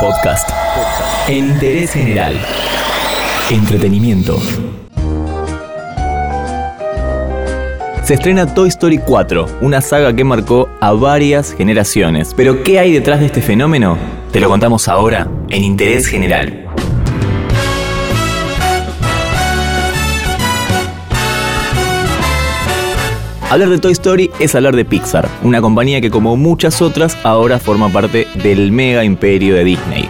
Podcast. Interés general. Entretenimiento. Se estrena Toy Story 4, una saga que marcó a varias generaciones. Pero ¿qué hay detrás de este fenómeno? Te lo contamos ahora en Interés General. Hablar de Toy Story es hablar de Pixar, una compañía que como muchas otras ahora forma parte del mega imperio de Disney.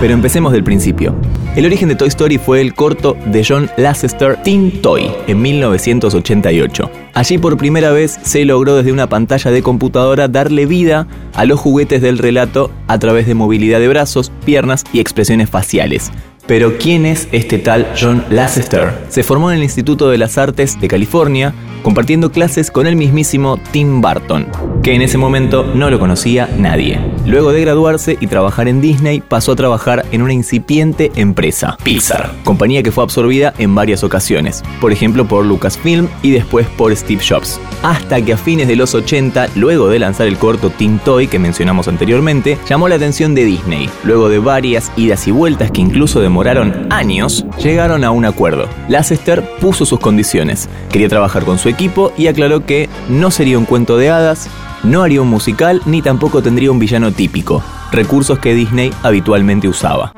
Pero empecemos del principio. El origen de Toy Story fue el corto de John Lasseter Teen Toy en 1988. Allí por primera vez se logró desde una pantalla de computadora darle vida a los juguetes del relato a través de movilidad de brazos, piernas y expresiones faciales. Pero ¿quién es este tal John Lasseter? Se formó en el Instituto de las Artes de California, compartiendo clases con el mismísimo Tim Burton, que en ese momento no lo conocía nadie. Luego de graduarse y trabajar en Disney, pasó a trabajar en una incipiente empresa, Pixar, compañía que fue absorbida en varias ocasiones, por ejemplo por Lucasfilm y después por Steve Jobs. Hasta que a fines de los 80, luego de lanzar el corto Teen Toy que mencionamos anteriormente, llamó la atención de Disney. Luego de varias idas y vueltas que incluso demoraron años, llegaron a un acuerdo. Lasseter puso sus condiciones. Quería trabajar con su equipo y aclaró que no sería un cuento de hadas, no haría un musical ni tampoco tendría un villano típico, recursos que Disney habitualmente usaba.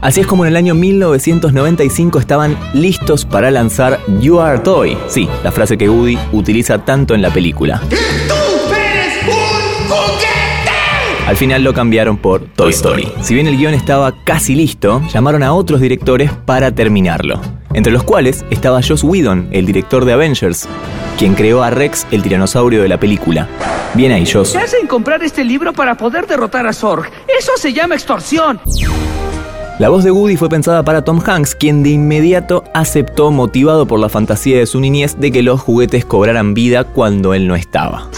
Así es como en el año 1995 estaban listos para lanzar You Are Toy, sí, la frase que Woody utiliza tanto en la película. Al final lo cambiaron por Toy Story. Si bien el guion estaba casi listo, llamaron a otros directores para terminarlo. Entre los cuales estaba Joss Whedon, el director de Avengers, quien creó a Rex, el tiranosaurio de la película. Bien ahí, Joss. ¿Qué hacen comprar este libro para poder derrotar a Zorg? Eso se llama extorsión. La voz de Woody fue pensada para Tom Hanks, quien de inmediato aceptó, motivado por la fantasía de su niñez, de que los juguetes cobraran vida cuando él no estaba.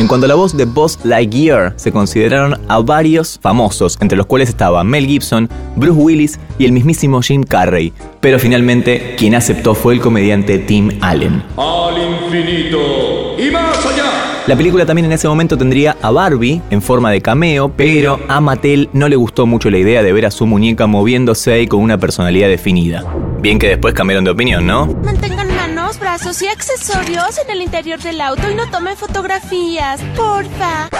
En cuanto a la voz de Buzz Lightyear, se consideraron a varios famosos, entre los cuales estaba Mel Gibson, Bruce Willis y el mismísimo Jim Carrey. Pero finalmente, quien aceptó fue el comediante Tim Allen. Al infinito y más allá. La película también en ese momento tendría a Barbie en forma de cameo, pero a Mattel no le gustó mucho la idea de ver a su muñeca moviéndose ahí con una personalidad definida. Bien que después cambiaron de opinión, ¿no? Mantengan manos, brazos y accesorios en el interior del auto y no tomen fotografías, porfa.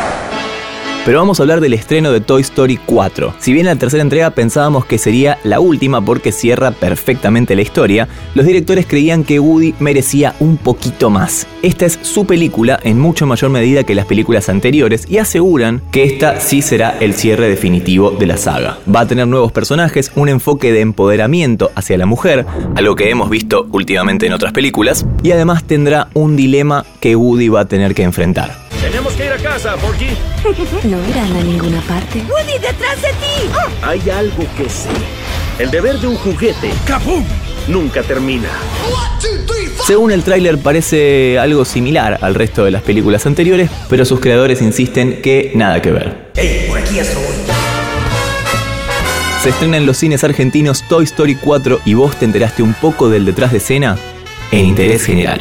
Pero vamos a hablar del estreno de Toy Story 4. Si bien la tercera entrega pensábamos que sería la última porque cierra perfectamente la historia, los directores creían que Woody merecía un poquito más. Esta es su película en mucho mayor medida que las películas anteriores y aseguran que esta sí será el cierre definitivo de la saga. Va a tener nuevos personajes, un enfoque de empoderamiento hacia la mujer, algo que hemos visto últimamente en otras películas, y además tendrá un dilema que Woody va a tener que enfrentar. Tenemos que ir a casa, Porky. No irán a ninguna parte. ¡Woody, detrás de ti! Hay algo que sé. El deber de un juguete ¡Capum! nunca termina. Según el tráiler parece algo similar al resto de las películas anteriores, pero sus creadores insisten que nada que ver. Se estrena en los cines argentinos Toy Story 4 y vos te enteraste un poco del detrás de escena en Interés General.